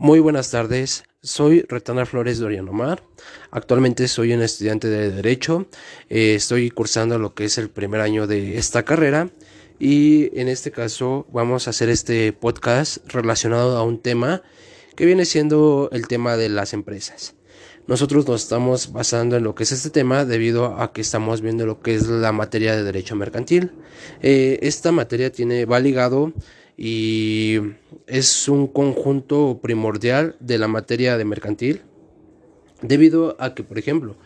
Muy buenas tardes, soy Retana Flores Doriano Mar. Actualmente soy un estudiante de Derecho, eh, estoy cursando lo que es el primer año de esta carrera y en este caso vamos a hacer este podcast relacionado a un tema que viene siendo el tema de las empresas. Nosotros nos estamos basando en lo que es este tema debido a que estamos viendo lo que es la materia de derecho mercantil. Eh, esta materia tiene, va ligado y es un conjunto primordial de la materia de mercantil debido a que, por ejemplo,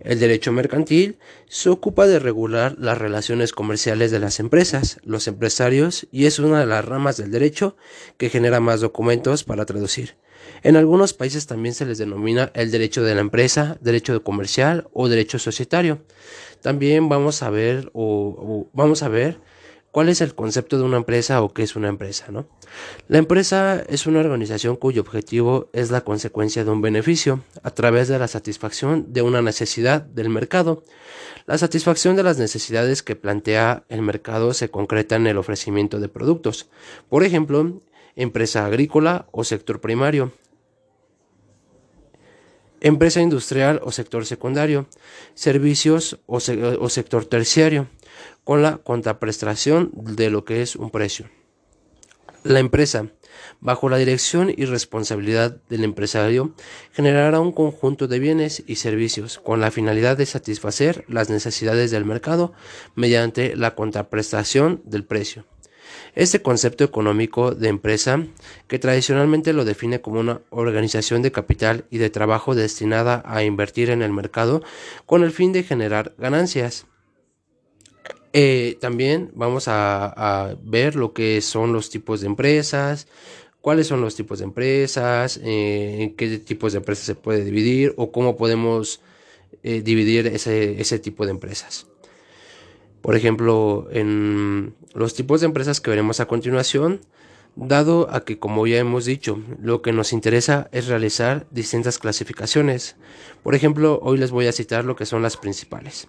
el derecho mercantil se ocupa de regular las relaciones comerciales de las empresas, los empresarios, y es una de las ramas del derecho que genera más documentos para traducir. En algunos países también se les denomina el derecho de la empresa, derecho comercial o derecho societario. También vamos a ver o, vamos a ver ¿Cuál es el concepto de una empresa o qué es una empresa? ¿no? La empresa es una organización cuyo objetivo es la consecuencia de un beneficio a través de la satisfacción de una necesidad del mercado. La satisfacción de las necesidades que plantea el mercado se concreta en el ofrecimiento de productos. Por ejemplo, empresa agrícola o sector primario, empresa industrial o sector secundario, servicios o, o sector terciario con la contraprestación de lo que es un precio. La empresa, bajo la dirección y responsabilidad del empresario, generará un conjunto de bienes y servicios con la finalidad de satisfacer las necesidades del mercado mediante la contraprestación del precio. Este concepto económico de empresa, que tradicionalmente lo define como una organización de capital y de trabajo destinada a invertir en el mercado con el fin de generar ganancias, eh, también vamos a, ver lo que son los tipos de empresas, cuáles son los tipos de empresas, eh, en qué tipos de empresas se puede dividir o cómo podemos eh, dividir ese, ese tipo de empresas. Por ejemplo, en los tipos de empresas que veremos a continuación, dado a que, como ya hemos dicho, lo que nos interesa es realizar distintas clasificaciones. Por ejemplo, hoy les voy a citar lo que son las principales.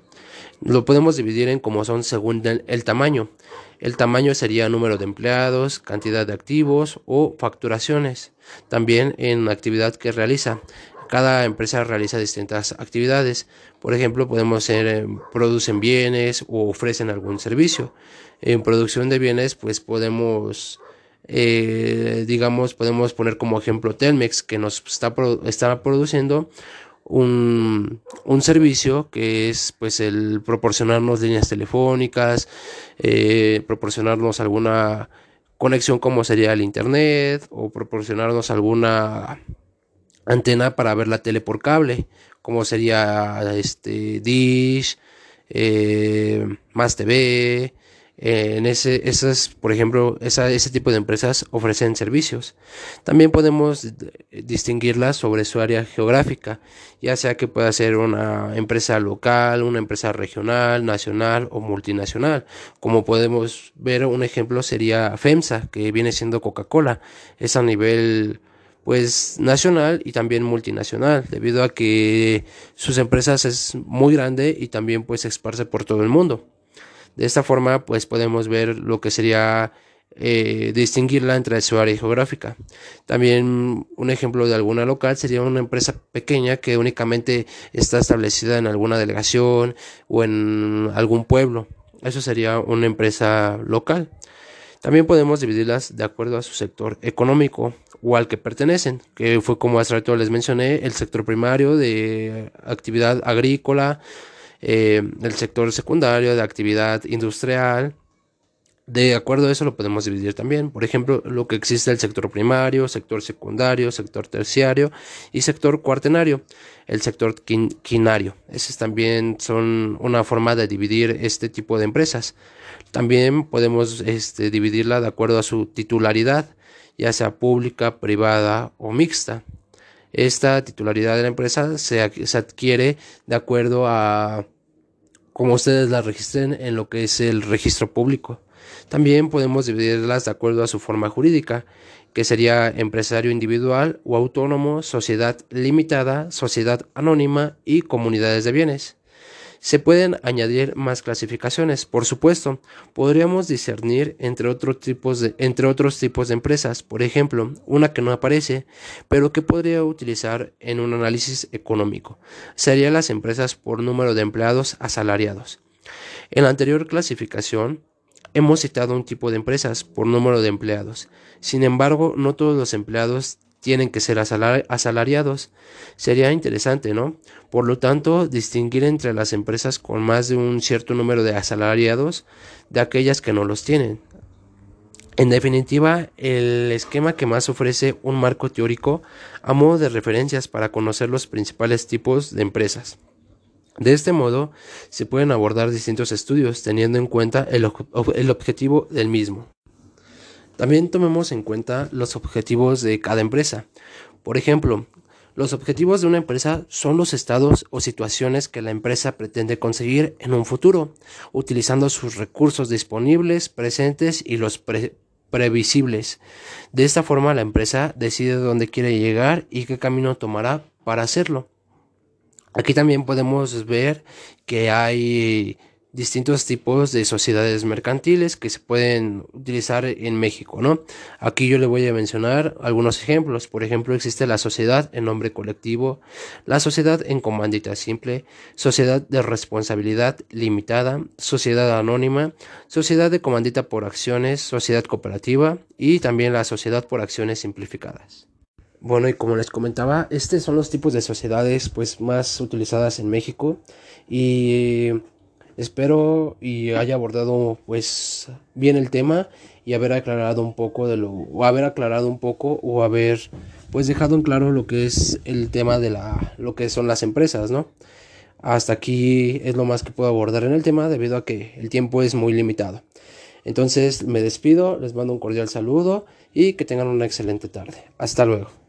Lo podemos dividir en como son según el, tamaño. El tamaño sería número de empleados, cantidad de activos o facturaciones. También en actividad que realiza. Cada empresa realiza distintas actividades. Por ejemplo, podemos ser eh, producen bienes o ofrecen algún servicio. En producción de bienes, pues podemos eh, digamos, podemos poner como ejemplo Telmex, que nos está, está produciendo un, un, servicio que es pues el proporcionarnos líneas telefónicas, eh, proporcionarnos alguna conexión como sería el internet o proporcionarnos alguna antena para ver la tele por cable como sería este Dish, eh, Más TV, en ese, esas, por ejemplo, ese tipo de empresas ofrecen servicios. También podemos distinguirlas sobre su área geográfica, ya sea que pueda ser una empresa local, una empresa regional, nacional o multinacional. Como podemos ver, un ejemplo sería FEMSA, que viene siendo Coca-Cola. Es a nivel pues nacional y también multinacional, debido a que sus empresas es muy grande y también pues se esparce por todo el mundo. De esta forma, pues podemos ver lo que sería eh, distinguirla entre su área geográfica. También un ejemplo de alguna local sería una empresa pequeña que únicamente está establecida en alguna delegación o en algún pueblo. Eso sería una empresa local. También podemos dividirlas de acuerdo a su sector económico o al que pertenecen, que fue como hace rato les mencioné, el sector primario de actividad agrícola, eh, el sector secundario, de actividad industrial. De acuerdo a eso lo podemos dividir también. Por ejemplo, lo que existe el sector primario, sector secundario, sector terciario y sector cuartenario. El sector quinario. Esos también son una forma de dividir este tipo de empresas. También podemos este, dividirla de acuerdo a su titularidad, ya sea pública, privada o mixta. Esta titularidad de la empresa se, adquiere de acuerdo a cómo ustedes la registren en lo que es el registro público. También podemos dividirlas de acuerdo a su forma jurídica, que sería empresario individual o autónomo, sociedad limitada, sociedad anónima y comunidades de bienes. Se pueden añadir más clasificaciones, por supuesto. Podríamos discernir entre, tipos de, entre otros tipos de empresas, por ejemplo, una que no aparece, pero que podría utilizar en un análisis económico. Serían las empresas por número de empleados asalariados. En la anterior clasificación, hemos citado un tipo de empresas por número de empleados. Sin embargo, no todos los empleados tienen que ser asalariados. Sería interesante, ¿no? Por lo tanto, distinguir entre las empresas con más de un cierto número de asalariados de aquellas que no los tienen. En definitiva, el esquema que más ofrece un marco teórico a modo de referencias para conocer los principales tipos de empresas. De este modo, se pueden abordar distintos estudios teniendo en cuenta el, objetivo del mismo. También tomemos en cuenta los objetivos de cada empresa. Por ejemplo, los objetivos de una empresa son los estados o situaciones que la empresa pretende conseguir en un futuro, utilizando sus recursos disponibles, presentes y los previsibles. De esta forma, la empresa decide dónde quiere llegar y qué camino tomará para hacerlo. Aquí también podemos ver que hay distintos tipos de sociedades mercantiles que se pueden utilizar en México, ¿no? Aquí yo le voy a mencionar algunos ejemplos. Por ejemplo, existe la sociedad en nombre colectivo, la sociedad en comandita simple, sociedad de responsabilidad limitada, sociedad anónima, sociedad de comandita por acciones, sociedad cooperativa y también la sociedad por acciones simplificadas. Bueno, y como les comentaba, estos son los tipos de sociedades pues más utilizadas en México y Espero y haya abordado pues bien el tema y haber aclarado un poco de lo o haber aclarado un poco o haber pues dejado en claro lo que es el tema de la lo que son las empresas, ¿no? Hasta aquí es lo más que puedo abordar en el tema debido a que el tiempo es muy limitado. Entonces me despido, les mando un cordial saludo y que tengan una excelente tarde. Hasta luego.